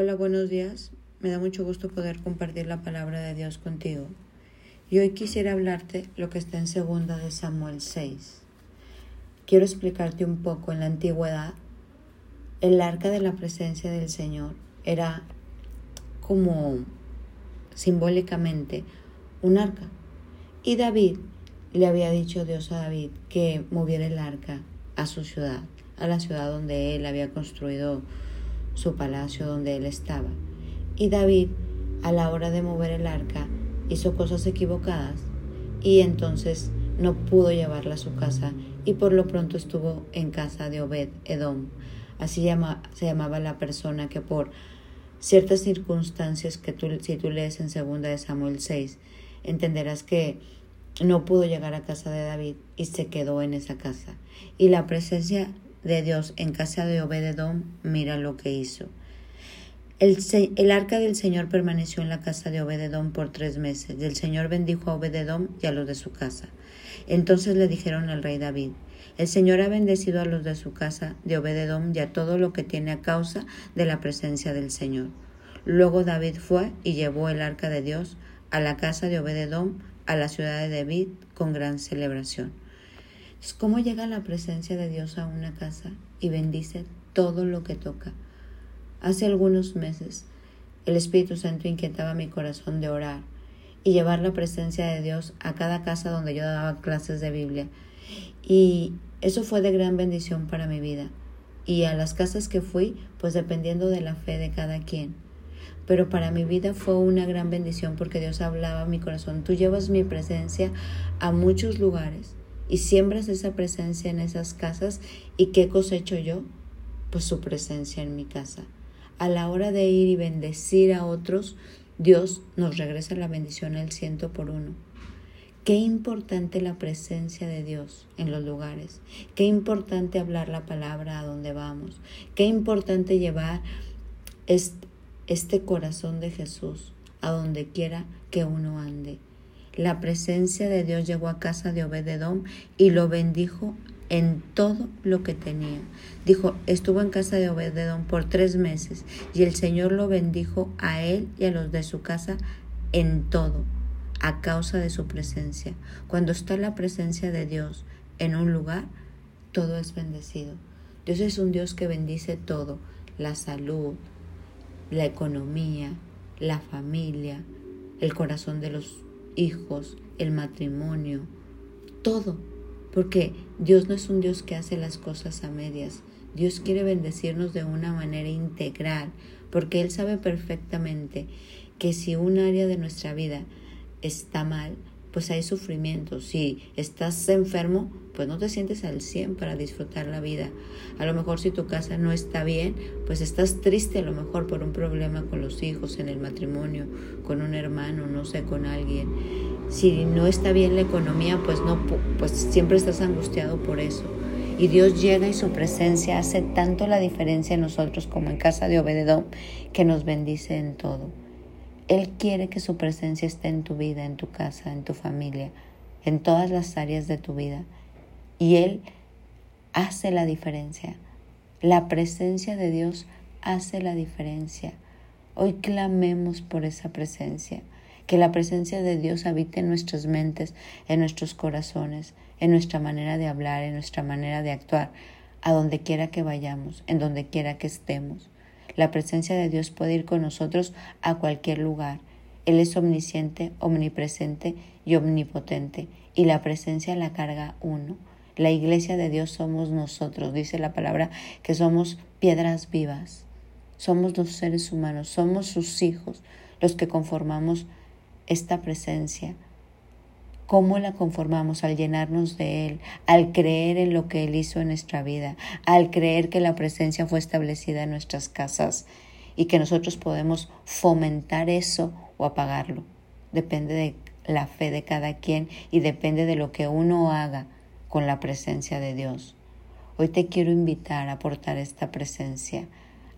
Hola, buenos días. Me da mucho gusto poder compartir la palabra de Dios contigo. Y hoy quisiera hablarte lo que está en segunda de Samuel 6. Quiero explicarte un poco en la antigüedad. El arca de la presencia del Señor era como simbólicamente un arca. Y David le había dicho Dios a David que moviera el arca a su ciudad, a la ciudad donde él había construido su palacio, donde él estaba. Y David, a la hora de mover el arca, hizo cosas equivocadas y entonces no pudo llevarla a su casa y por lo pronto estuvo en casa de Obed Edom. Así llama, se llamaba la persona que por ciertas circunstancias que tú, si tú lees en segunda de Samuel 6, entenderás que no pudo llegar a casa de David y se quedó en esa casa. Y la presencia de Dios en casa de Obededom, mira lo que hizo. El, el, arca del Señor permaneció en la casa de Obededom por tres meses, el Señor bendijo a Obededom y a los de su casa. Entonces le dijeron al rey David, el Señor ha bendecido a los de su casa de Obededom y a todo lo que tiene a causa de la presencia del Señor. Luego David fue y llevó el arca de Dios a la casa de Obededom, a la ciudad de David, con gran celebración. ¿Cómo llega la presencia de Dios a una casa y bendice todo lo que toca? Hace algunos meses el Espíritu Santo inquietaba mi corazón de orar y llevar la presencia de Dios a cada casa donde yo daba clases de Biblia. Y eso fue de gran bendición para mi vida. Y a las casas que fui, pues dependiendo de la fe de cada quien. Pero para mi vida fue una gran bendición porque Dios hablaba a mi corazón. Tú llevas mi presencia a muchos lugares y siembras esa presencia en esas casas. ¿Y qué cosecho yo? Pues su presencia en mi casa. A la hora de ir y bendecir a otros, Dios nos regresa la bendición al ciento por uno. Qué importante la presencia de Dios en los lugares. Qué importante hablar la palabra a donde vamos. Qué importante llevar este, corazón de Jesús a donde quiera que uno ande. La presencia de Dios llegó a casa de Obededom y lo bendijo en todo lo que tenía. Dijo, estuvo en casa de Obededom por tres meses y el Señor lo bendijo a él y a los de su casa en todo a causa de su presencia. Cuando está la presencia de Dios en un lugar, todo es bendecido. Dios es un Dios que bendice todo, la salud, la economía, la familia, el corazón de los hijos, el matrimonio, todo. Porque Dios no es un Dios que hace las cosas a medias. Dios quiere bendecirnos de una manera integral, porque Él sabe perfectamente que si un área de nuestra vida está mal, pues hay sufrimiento. Si estás enfermo, pues no te sientes al 100 para disfrutar la vida. A lo mejor si tu casa no está bien, pues estás triste a lo mejor por un problema con los hijos, en el matrimonio, con un hermano, no sé, con alguien. Si no está bien la economía, pues no pues siempre estás angustiado por eso. Y Dios llega y su presencia hace tanto la diferencia en nosotros como en casa de Obededón que nos bendice en todo. Él quiere que su presencia esté en tu vida, en tu casa, en tu familia, en todas las áreas de tu vida. Y Él hace la diferencia. La presencia de Dios hace la diferencia. Hoy clamemos por esa presencia. Que la presencia de Dios habite en nuestras mentes, en nuestros corazones, en nuestra manera de hablar, en nuestra manera de actuar, a donde quiera que vayamos, en donde quiera que estemos. La presencia de Dios puede ir con nosotros a cualquier lugar. Él es omnisciente, omnipresente y omnipotente, y la presencia la carga uno. La iglesia de Dios somos nosotros, dice la palabra que somos piedras vivas. Somos los seres humanos, somos sus hijos, los que conformamos esta presencia cómo la conformamos al llenarnos de Él, al creer en lo que Él hizo en nuestra vida, al creer que la presencia fue establecida en nuestras casas y que nosotros podemos fomentar eso o apagarlo. Depende de la fe de cada quien y depende de lo que uno haga con la presencia de Dios. Hoy te quiero invitar a portar esta presencia,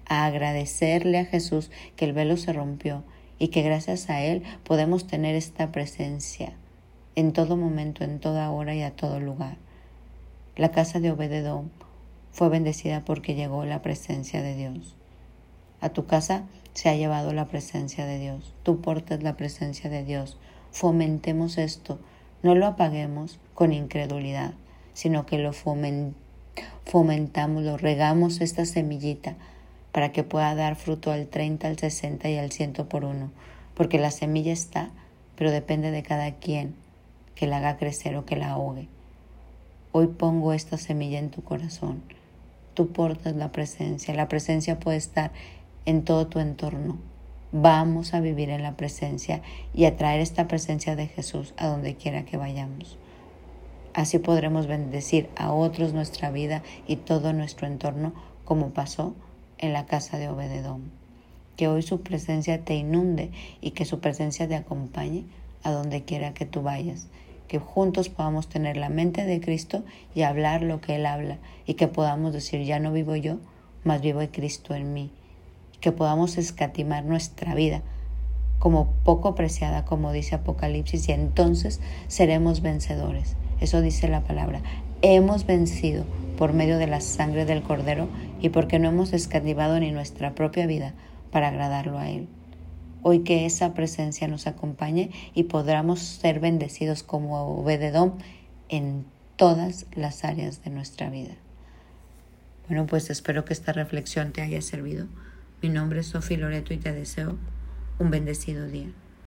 a agradecerle a Jesús que el velo se rompió y que gracias a Él podemos tener esta presencia en todo momento, en toda hora y a todo lugar. La casa de Obededón fue bendecida porque llegó la presencia de Dios. A tu casa se ha llevado la presencia de Dios. Tú portas la presencia de Dios. Fomentemos esto. No lo apaguemos con incredulidad, sino que lo fomentamos, lo regamos esta semillita para que pueda dar fruto al 30, al 60 y al 100 por uno. Porque la semilla está, pero depende de cada quien que la haga crecer o que la ahogue. Hoy pongo esta semilla en tu corazón. Tú portas la presencia. La presencia puede estar en todo tu entorno. Vamos a vivir en la presencia y a traer esta presencia de Jesús a donde quiera que vayamos. Así podremos bendecir a otros nuestra vida y todo nuestro entorno como pasó en la casa de Obededón. Que hoy su presencia te inunde y que su presencia te acompañe a donde quiera que tú vayas. Que juntos podamos tener la mente de Cristo y hablar lo que Él habla y que podamos decir, ya no vivo yo, mas vivo Cristo en mí que podamos escatimar nuestra vida como poco preciada, como dice Apocalipsis, y entonces seremos vencedores. Eso dice la palabra. Hemos vencido por medio de la sangre del Cordero y porque no hemos escatimado ni nuestra propia vida para agradarlo a Él. Hoy que esa presencia nos acompañe y podamos ser bendecidos como obededón en todas las áreas de nuestra vida. Bueno, pues espero que esta reflexión te haya servido. Mi nombre es Sofía Loreto y te deseo un bendecido día.